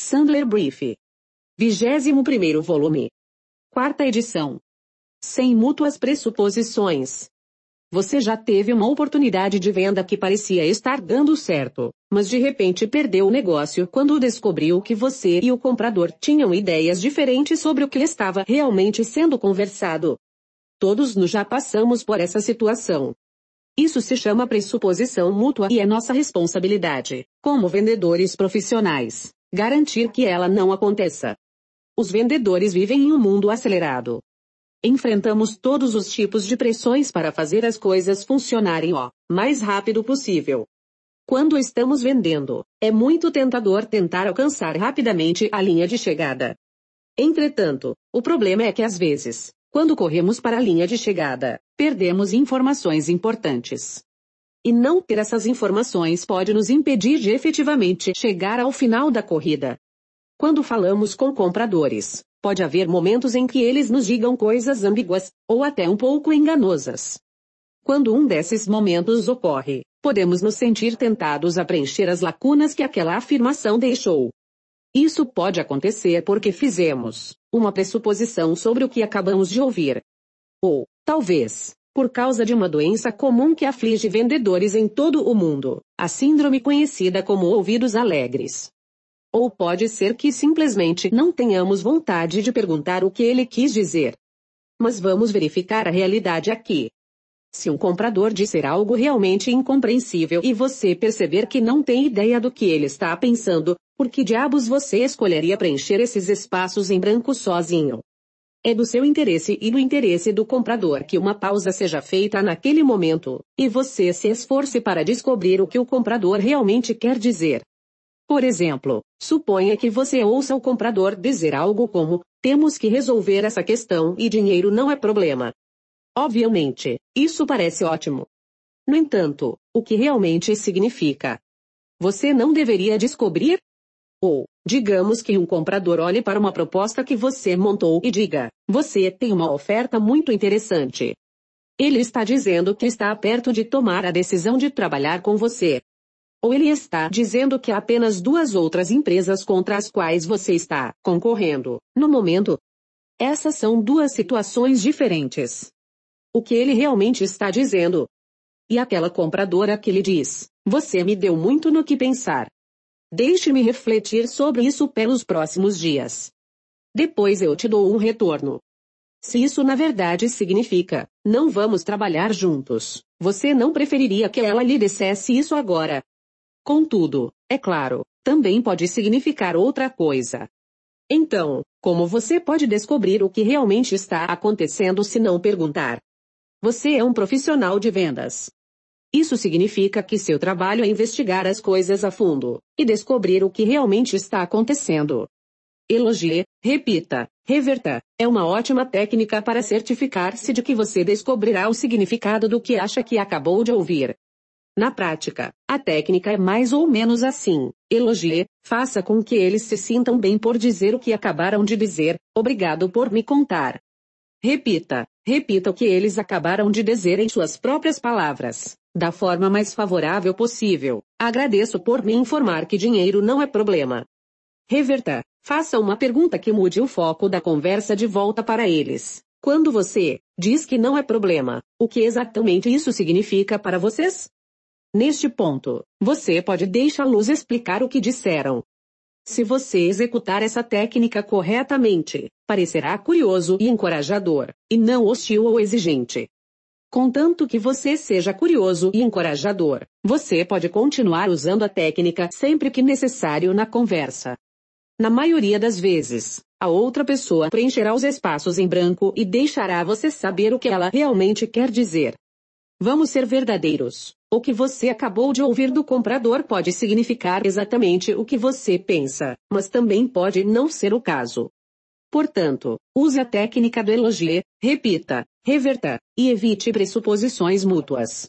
Sandler Brief. 21 volume. Quarta edição. Sem mútuas pressuposições. Você já teve uma oportunidade de venda que parecia estar dando certo, mas de repente perdeu o negócio quando descobriu que você e o comprador tinham ideias diferentes sobre o que estava realmente sendo conversado. Todos nos já passamos por essa situação. Isso se chama pressuposição mútua e é nossa responsabilidade, como vendedores profissionais, garantir que ela não aconteça. Os vendedores vivem em um mundo acelerado. Enfrentamos todos os tipos de pressões para fazer as coisas funcionarem o mais rápido possível. Quando estamos vendendo, é muito tentador tentar alcançar rapidamente a linha de chegada. Entretanto, o problema é que às vezes, quando corremos para a linha de chegada, perdemos informações importantes. E não ter essas informações pode nos impedir de efetivamente chegar ao final da corrida. Quando falamos com compradores, pode haver momentos em que eles nos digam coisas ambíguas, ou até um pouco enganosas. Quando um desses momentos ocorre, podemos nos sentir tentados a preencher as lacunas que aquela afirmação deixou. Isso pode acontecer porque fizemos uma pressuposição sobre o que acabamos de ouvir. Ou, talvez, por causa de uma doença comum que aflige vendedores em todo o mundo, a síndrome conhecida como ouvidos alegres. Ou pode ser que simplesmente não tenhamos vontade de perguntar o que ele quis dizer. Mas vamos verificar a realidade aqui. Se um comprador disser algo realmente incompreensível e você perceber que não tem ideia do que ele está pensando, por que diabos você escolheria preencher esses espaços em branco sozinho? É do seu interesse e do interesse do comprador que uma pausa seja feita naquele momento, e você se esforce para descobrir o que o comprador realmente quer dizer. Por exemplo, suponha que você ouça o comprador dizer algo como, temos que resolver essa questão e dinheiro não é problema. Obviamente, isso parece ótimo. No entanto, o que realmente significa? Você não deveria descobrir? Ou, digamos que um comprador olhe para uma proposta que você montou e diga, você tem uma oferta muito interessante. Ele está dizendo que está perto de tomar a decisão de trabalhar com você. Ou ele está dizendo que há apenas duas outras empresas contra as quais você está concorrendo, no momento? Essas são duas situações diferentes. O que ele realmente está dizendo? E aquela compradora que lhe diz, você me deu muito no que pensar. Deixe-me refletir sobre isso pelos próximos dias. Depois eu te dou um retorno. Se isso na verdade significa, não vamos trabalhar juntos, você não preferiria que ela lhe dissesse isso agora, Contudo, é claro, também pode significar outra coisa. Então, como você pode descobrir o que realmente está acontecendo se não perguntar? Você é um profissional de vendas. Isso significa que seu trabalho é investigar as coisas a fundo e descobrir o que realmente está acontecendo. Elogie, repita, reverta. É uma ótima técnica para certificar-se de que você descobrirá o significado do que acha que acabou de ouvir. Na prática, a técnica é mais ou menos assim. Elogie, faça com que eles se sintam bem por dizer o que acabaram de dizer, obrigado por me contar. Repita, repita o que eles acabaram de dizer em suas próprias palavras, da forma mais favorável possível. Agradeço por me informar que dinheiro não é problema. Reverta, faça uma pergunta que mude o foco da conversa de volta para eles. Quando você diz que não é problema, o que exatamente isso significa para vocês? Neste ponto, você pode deixá-los explicar o que disseram. Se você executar essa técnica corretamente, parecerá curioso e encorajador, e não hostil ou exigente. Contanto que você seja curioso e encorajador, você pode continuar usando a técnica sempre que necessário na conversa. Na maioria das vezes, a outra pessoa preencherá os espaços em branco e deixará você saber o que ela realmente quer dizer. Vamos ser verdadeiros. O que você acabou de ouvir do comprador pode significar exatamente o que você pensa, mas também pode não ser o caso. Portanto, use a técnica do elogio, repita, reverta, e evite pressuposições mútuas.